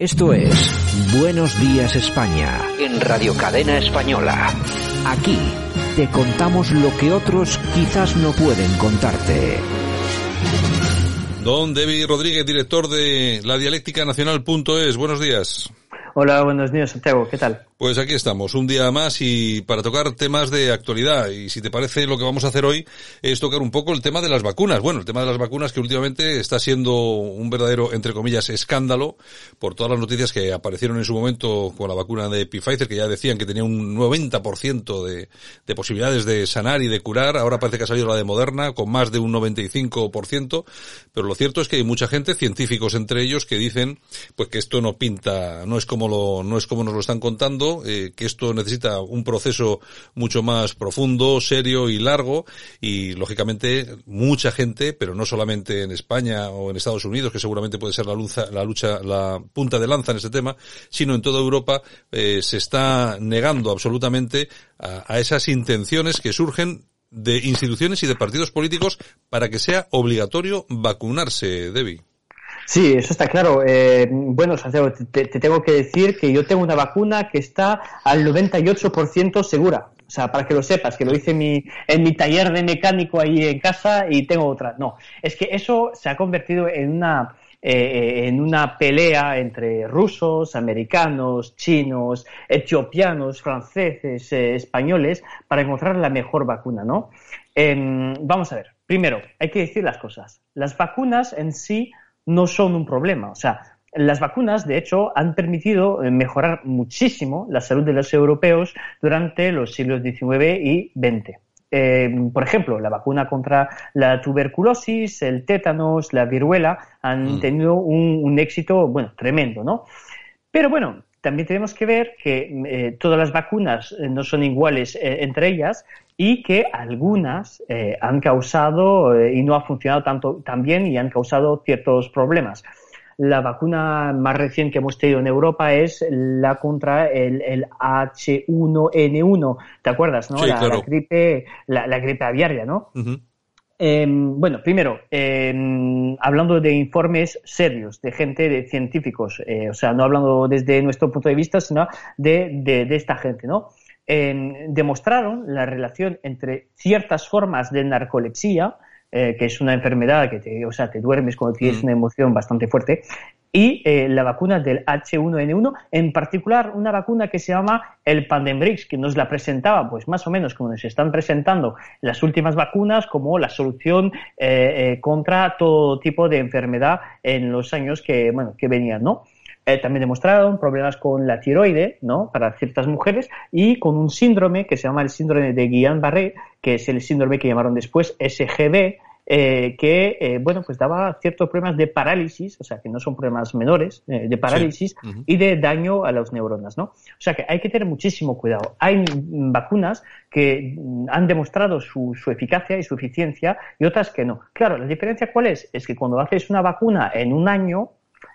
Esto es Buenos Días España en Radio Cadena Española. Aquí te contamos lo que otros quizás no pueden contarte. Don David Rodríguez, director de la dialéctica nacional.es. Buenos días. Hola, buenos días, Santiago. ¿Qué tal? Pues aquí estamos, un día más y para tocar temas de actualidad. Y si te parece, lo que vamos a hacer hoy es tocar un poco el tema de las vacunas. Bueno, el tema de las vacunas que últimamente está siendo un verdadero, entre comillas, escándalo por todas las noticias que aparecieron en su momento con la vacuna de Pfizer, que ya decían que tenía un 90% de, de posibilidades de sanar y de curar. Ahora parece que ha salido la de Moderna con más de un 95%. Pero lo cierto es que hay mucha gente, científicos entre ellos, que dicen pues que esto no pinta, no es como lo, no es como nos lo están contando eh, que esto necesita un proceso mucho más profundo, serio y largo y lógicamente mucha gente, pero no solamente en España o en Estados Unidos, que seguramente puede ser la lucha, la lucha, la punta de lanza en este tema, sino en toda Europa eh, se está negando absolutamente a, a esas intenciones que surgen de instituciones y de partidos políticos para que sea obligatorio vacunarse, Debbie. Sí, eso está claro. Eh, bueno, Santiago, te, te, tengo que decir que yo tengo una vacuna que está al 98% segura. O sea, para que lo sepas, que lo hice en mi, en mi taller de mecánico ahí en casa y tengo otra. No, es que eso se ha convertido en una, eh, en una pelea entre rusos, americanos, chinos, etiopianos, franceses, eh, españoles, para encontrar la mejor vacuna, ¿no? Eh, vamos a ver. Primero, hay que decir las cosas. Las vacunas en sí no son un problema. O sea, las vacunas, de hecho, han permitido eh, mejorar muchísimo la salud de los europeos durante los siglos XIX y XX. Eh, por ejemplo, la vacuna contra la tuberculosis, el tétanos, la viruela han mm. tenido un, un, éxito, bueno, tremendo, ¿no? Pero bueno, también tenemos que ver que eh, todas las vacunas eh, no son iguales eh, entre ellas y que algunas eh, han causado y no ha funcionado tanto tan bien y han causado ciertos problemas. La vacuna más reciente que hemos tenido en Europa es la contra el, el H1N1, ¿te acuerdas? No? Sí, la, claro. la, gripe, la, la, gripe aviaria, ¿no? Uh -huh. Eh, bueno, primero, eh, hablando de informes serios, de gente, de científicos, eh, o sea, no hablando desde nuestro punto de vista, sino de, de, de esta gente, ¿no? demostraron la relación entre ciertas formas de narcolepsia, que es una enfermedad que te, o sea, te duermes cuando tienes mm. una emoción bastante fuerte, y eh, la vacuna del H1N1, en particular una vacuna que se llama el Pandemrix, que nos la presentaba, pues más o menos como nos están presentando las últimas vacunas, como la solución eh, eh, contra todo tipo de enfermedad en los años que, bueno, que venían, ¿no? También demostraron problemas con la tiroide, ¿no? Para ciertas mujeres y con un síndrome que se llama el síndrome de Guillain-Barré, que es el síndrome que llamaron después SGB, eh, que, eh, bueno, pues daba ciertos problemas de parálisis, o sea, que no son problemas menores, eh, de parálisis sí. uh -huh. y de daño a las neuronas, ¿no? O sea, que hay que tener muchísimo cuidado. Hay vacunas que han demostrado su, su, eficacia y su eficiencia y otras que no. Claro, la diferencia cuál es? Es que cuando haces una vacuna en un año,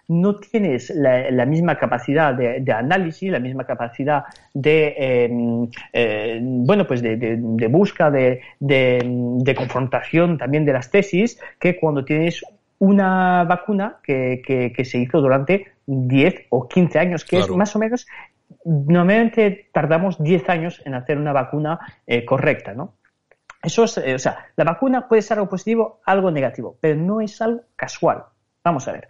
no tienes la, la misma capacidad de, de, análisis, la misma capacidad de, eh, eh, bueno, pues de, de, de busca, de, de, confrontación también de las tesis, que cuando tienes una vacuna que, que, que se hizo durante 10 o 15 años, que claro. es más o menos, normalmente tardamos 10 años en hacer una vacuna eh, correcta, ¿no? Eso es, eh, o sea, la vacuna puede ser algo positivo, algo negativo, pero no es algo casual. Vamos a ver.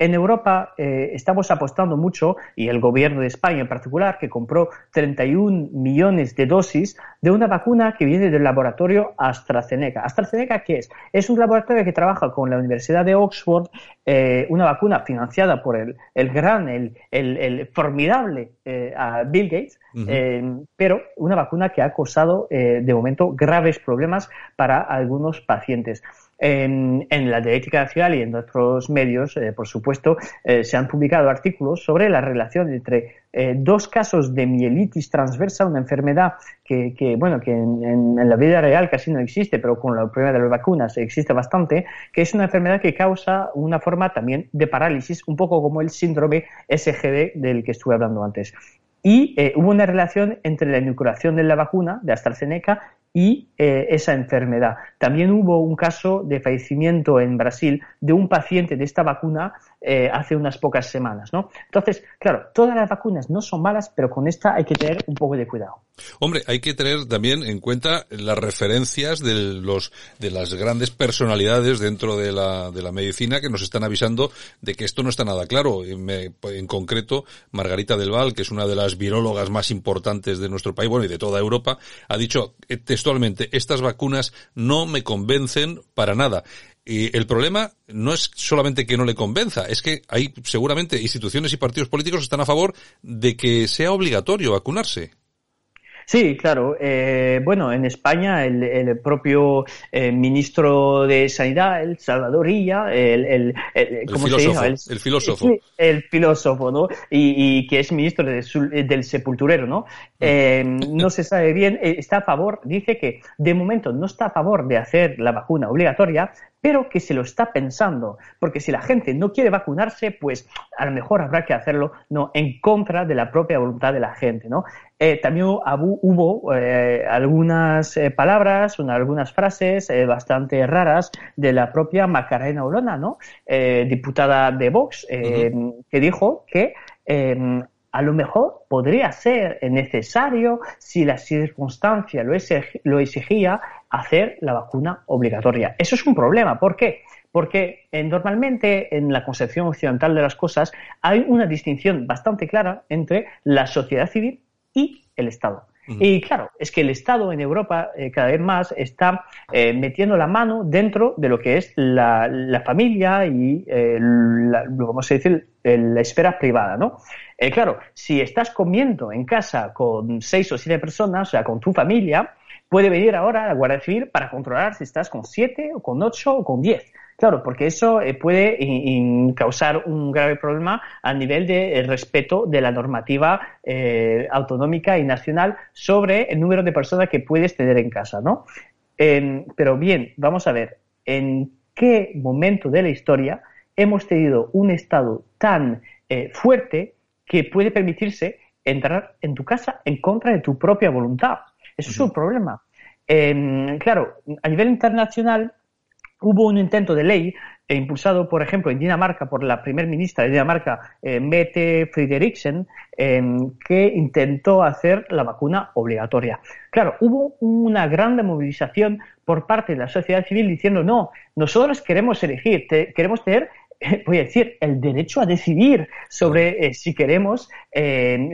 En Europa eh, estamos apostando mucho, y el gobierno de España en particular, que compró 31 millones de dosis de una vacuna que viene del laboratorio AstraZeneca. ¿AstraZeneca qué es? Es un laboratorio que trabaja con la Universidad de Oxford, eh, una vacuna financiada por el, el gran, el, el, el formidable eh, Bill Gates, uh -huh. pero una vacuna que ha causado de momento graves problemas para algunos pacientes. En, la dialéctica nacional y en otros medios, eh, por supuesto, eh, se han publicado artículos sobre la relación entre eh, dos casos de mielitis transversa, una enfermedad que, bueno, que en, la vida real casi no existe, pero con la prueba de las vacunas existe bastante, que es una enfermedad que causa una forma también de parálisis, un poco como el síndrome SGD del que estuve hablando antes. Y hubo una relación entre la inoculación de la vacuna de AstraZeneca y eh, esa enfermedad. También hubo un caso de fallecimiento en Brasil de un paciente de esta vacuna eh, hace unas pocas semanas, ¿no? Entonces, claro, todas las vacunas no son malas, pero con esta hay que tener un poco de cuidado. Hombre, hay que tener también en cuenta las referencias de los de las grandes personalidades dentro de la, de la medicina que nos están avisando de que esto no está nada claro. en concreto, Margarita del Val, que es una de las virólogas más importantes de nuestro país, bueno, y de toda Europa, ha dicho eh, textualmente, estas vacunas no me convencen para nada. Y el problema no es solamente que no le convenza, es que hay seguramente instituciones y partidos políticos están a favor de que sea obligatorio vacunarse. Sí, claro. Eh, bueno, en España el, propio eh, ministro de Sanidad, el Salvador Illa, el, ¿cómo filósofo, el, filósofo. El filósofo, ¿no? Y, que es ministro del sepulturero, ¿no? Eh, no se sabe bien, está a favor, dice que de momento no está a favor de hacer la vacuna obligatoria, pero que se lo está pensando, porque si la gente no quiere vacunarse, pues a lo mejor habrá que hacerlo no en contra de la propia voluntad de la gente, ¿no? Eh, también hubo eh, algunas eh, palabras, algunas frases bastante raras de la propia Macarena Olona, ¿no? diputada de Vox, que dijo que a lo mejor podría ser necesario, si la circunstancia lo, exigía, hacer la vacuna obligatoria. Eso es un problema. ¿Por qué? Porque eh, normalmente en la concepción occidental de las cosas hay una distinción bastante clara entre la sociedad civil y el Estado. Y claro, es que el Estado en Europa eh, cada vez más está eh, metiendo la mano dentro de lo que es la, familia y, la, vamos a decir, la esfera privada, ¿no? claro, si estás comiendo en casa con seis o siete personas, o sea, con tu familia, puede venir ahora la Guardia Civil para controlar si estás con siete o con ocho o con diez. Claro, porque eso eh, puede causar un grave problema a nivel de eh, respeto de la normativa eh, autonómica y nacional sobre el número de personas que puedes tener en casa, ¿no? pero bien, vamos a ver, ¿en qué momento de la historia hemos tenido un Estado tan fuerte que puede permitirse entrar en tu casa en contra de tu propia voluntad? Eso es un problema. Em, claro, a nivel internacional hubo un intento de ley eh, impulsado, por ejemplo, en Dinamarca por la primer ministra de Dinamarca, eh, Mette Frederiksen, que intentó hacer la vacuna obligatoria. Claro, hubo una gran movilización por parte de la sociedad civil diciendo, no, nosotros queremos elegir, queremos tener voy a decir, el derecho a decidir sobre eh, si queremos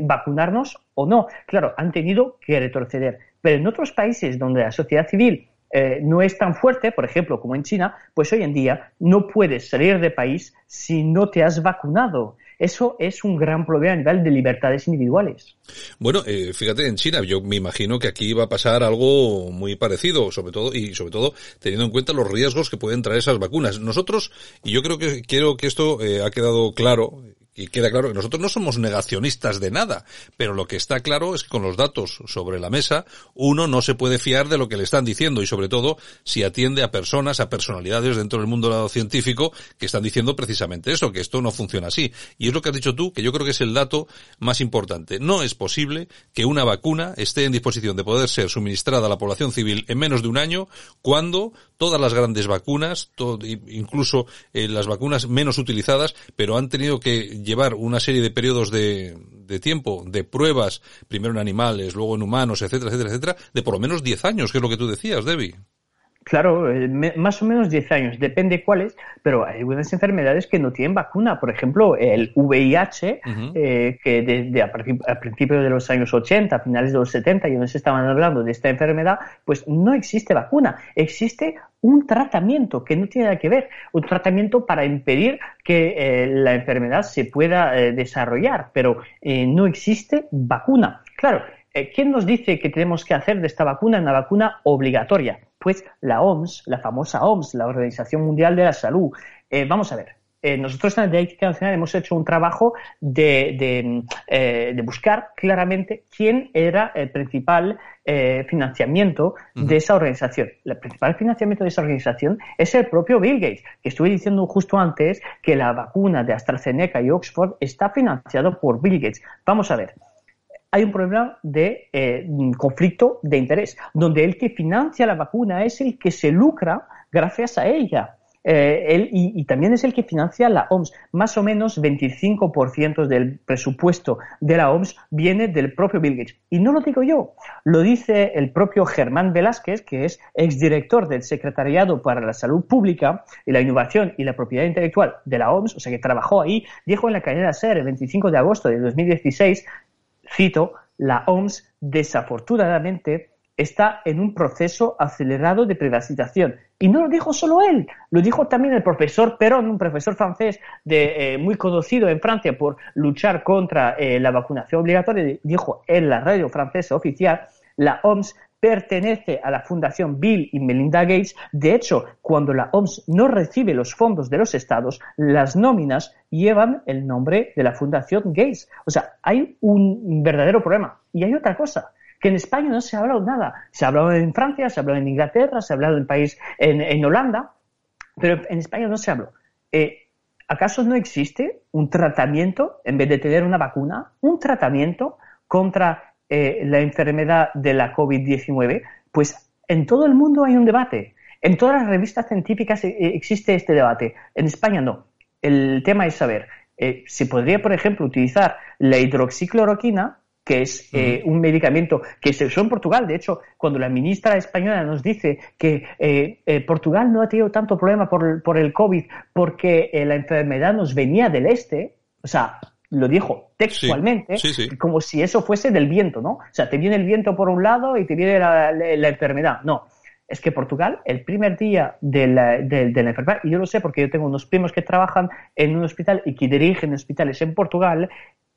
vacunarnos o no. Claro, han tenido que retroceder. Pero en otros países donde la sociedad civil eh, no es tan fuerte, por ejemplo, como en China, pues hoy en día no puedes salir de país si no te has vacunado. Eso es un gran problema a nivel de libertades individuales. Bueno, eh, fíjate, en China, yo me imagino que aquí va a pasar algo muy parecido, sobre todo, y sobre todo teniendo en cuenta los riesgos que pueden traer esas vacunas. Nosotros, y yo creo que quiero que esto eh, ha quedado claro, y queda claro que nosotros no somos negacionistas de nada, pero lo que está claro es que con los datos sobre la mesa, uno no se puede fiar de lo que le están diciendo y sobre todo si atiende a personas, a personalidades dentro del mundo científico que están diciendo precisamente eso, que esto no funciona así. Y es lo que has dicho tú, que yo creo que es el dato más importante. No es posible que una vacuna esté en disposición de poder ser suministrada a la población civil en menos de un año cuando todas las grandes vacunas, incluso eh, las vacunas menos utilizadas, pero han tenido que llevar una serie de periodos de, de tiempo, de pruebas, primero en animales, luego en humanos, etcétera, etcétera, etcétera, de por lo menos 10 años, que es lo que tú decías, Debbie. Claro, eh, más o menos 10 años, depende cuáles, pero hay algunas enfermedades que no tienen vacuna. Por ejemplo, el VIH, eh, que desde a, principios de los años 80, a finales de los 70, ya se estaban hablando de esta enfermedad, pues no existe vacuna. Existe un tratamiento que no tiene nada que ver, un tratamiento para impedir que eh, la enfermedad se pueda desarrollar, pero no existe vacuna. Claro, ¿quién nos dice que tenemos que hacer de esta vacuna una vacuna obligatoria? Pues la OMS, la famosa OMS, la Organización Mundial de la Salud. Eh, vamos a ver, eh, nosotros en la Ética Nacional hemos hecho un trabajo de, eh, buscar claramente quién era el principal financiamiento de esa organización. El principal financiamiento de esa organización es el propio Bill Gates, que estuve diciendo justo antes que la vacuna de AstraZeneca y Oxford está financiado por Bill Gates. Vamos a ver, hay un problema de eh, conflicto de interés, donde el que financia la vacuna es el que se lucra gracias a ella. Eh, él, y, también es el que financia la OMS. Más o menos 25% del presupuesto de la OMS viene del propio Bill Gates. Y no lo digo yo, lo dice el propio Germán Velázquez, que es exdirector del Secretariado para la Salud Pública y la Innovación y la Propiedad Intelectual de la OMS, o sea que trabajó ahí, dijo en la cadena SER el 25 de agosto de 2016, cito, la OMS desafortunadamente está en un proceso acelerado de privatización. Y no lo dijo solo él, lo dijo también el profesor Perón, un profesor francés de, eh, muy conocido en Francia por luchar contra eh, la vacunación obligatoria. Dijo en la radio francesa oficial, la OMS pertenece a la Fundación Bill y Melinda Gates. De hecho, cuando la OMS no recibe los fondos de los estados, las nóminas llevan el nombre de la Fundación Gates. O sea, hay un verdadero problema. Y hay otra cosa que en España no se ha hablado nada. Se ha hablado en Francia, se ha hablado en Inglaterra, se ha hablado en país, en, Holanda, pero en España no se habló. Eh, ¿Acaso no existe un tratamiento, en vez de tener una vacuna, un tratamiento contra eh, la enfermedad de la COVID-19? Pues en todo el mundo hay un debate. En todas las revistas científicas eh, existe este debate. En España no. El tema es saber si podría, por ejemplo, utilizar la hidroxicloroquina que es eh, un medicamento que se usó en Portugal. De hecho, cuando la ministra española nos dice que eh, eh, Portugal no ha tenido tanto problema por, por el COVID porque la enfermedad nos venía del este, o sea, lo dijo textualmente, como si eso fuese del viento, ¿no? O sea, te viene el viento por un lado y te viene la, enfermedad. No, es que Portugal, el primer día de la, de la, enfermedad, y yo lo sé porque yo tengo unos primos que trabajan en un hospital y que dirigen hospitales en Portugal,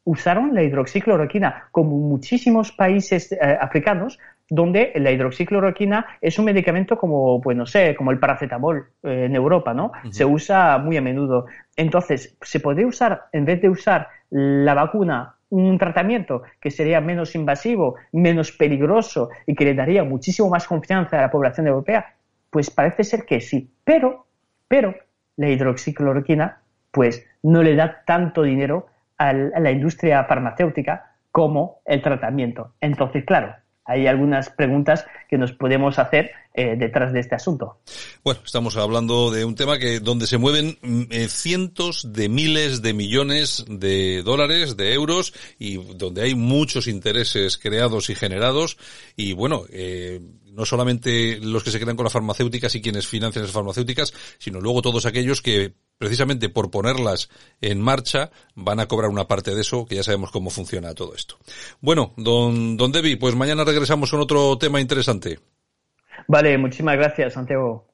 usaron la hidroxicloroquina, como muchísimos países eh, africanos, donde la hidroxicloroquina es un medicamento como, pues no sé, como el paracetamol eh, en Europa, ¿no? Se usa muy a menudo. Entonces, se puede usar, en vez de usar la vacuna, un tratamiento que sería menos invasivo, menos peligroso y que le daría muchísimo más confianza a la población europea, pues parece ser que sí. Pero, pero, la hidroxicloroquina, pues no le da tanto dinero a la industria farmacéutica como el tratamiento. Entonces, claro, hay algunas preguntas que nos podemos hacer eh, detrás de este asunto. Bueno, estamos hablando de un tema que donde se mueven mm, eh, cientos de miles de millones de dólares, de euros y donde hay muchos intereses creados y generados y bueno, eh, no solamente los que se crean con las farmacéuticas y quienes financian las farmacéuticas, sino luego todos aquellos que precisamente por ponerlas en marcha van a cobrar una parte de eso, que ya sabemos cómo funciona todo esto. Bueno, don, don Debbie, pues mañana regresamos con otro tema interesante. Vale, muchísimas gracias, Santiago.